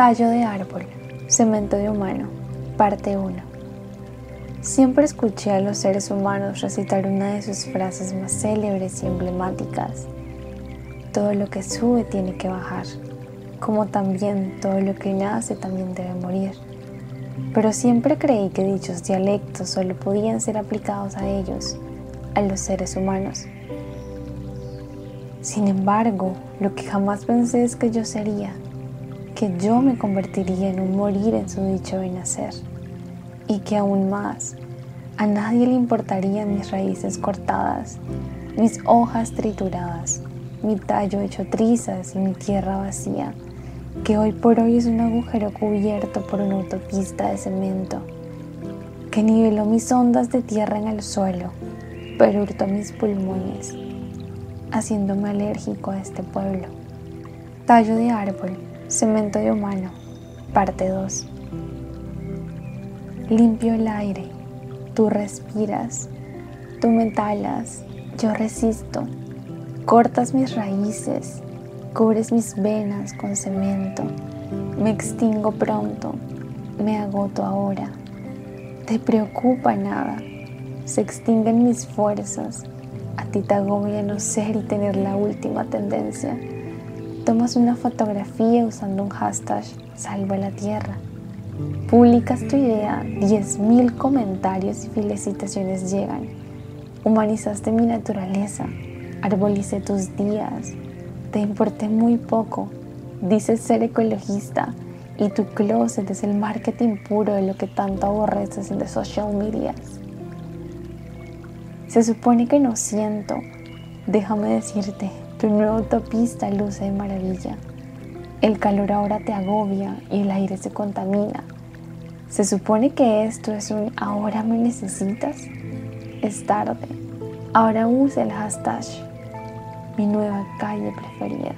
Tallo de árbol, cemento de humano, parte 1. Siempre escuché a los seres humanos recitar una de sus frases más célebres y emblemáticas. Todo lo que sube tiene que bajar, como también todo lo que nace también debe morir. Pero siempre creí que dichos dialectos solo podían ser aplicados a ellos, a los seres humanos. Sin embargo, lo que jamás pensé es que yo sería, que yo me convertiría en un morir en su dicho de nacer, y que aún más, a nadie le importarían mis raíces cortadas, mis hojas trituradas, mi tallo hecho trizas y mi tierra vacía, que hoy por hoy es un agujero cubierto por una autopista de cemento, que niveló mis ondas de tierra en el suelo, pero hurtó mis pulmones haciéndome alérgico a este pueblo. Tallo de árbol, cemento de humano, parte 2. Limpio el aire, tú respiras, tú me talas, yo resisto, cortas mis raíces, cubres mis venas con cemento, me extingo pronto, me agoto ahora. Te preocupa nada, se extinguen mis fuerzas, a ti te agobia no ser y tener la última tendencia. Tomas una fotografía usando un hashtag Salva la Tierra. Publicas tu idea, 10.000 comentarios y felicitaciones llegan. Humanizaste mi naturaleza, arbolicé tus días, te importé muy poco. Dices ser ecologista y tu closet es el marketing puro de lo que tanto aborreces en the social medias. Se supone que no siento. Déjame decirte, tu nueva autopista luce de maravilla. El calor ahora te agobia y el aire se contamina. Se supone que esto es un ahora me necesitas. Es tarde. Ahora usa el hashtag mi nueva calle preferida.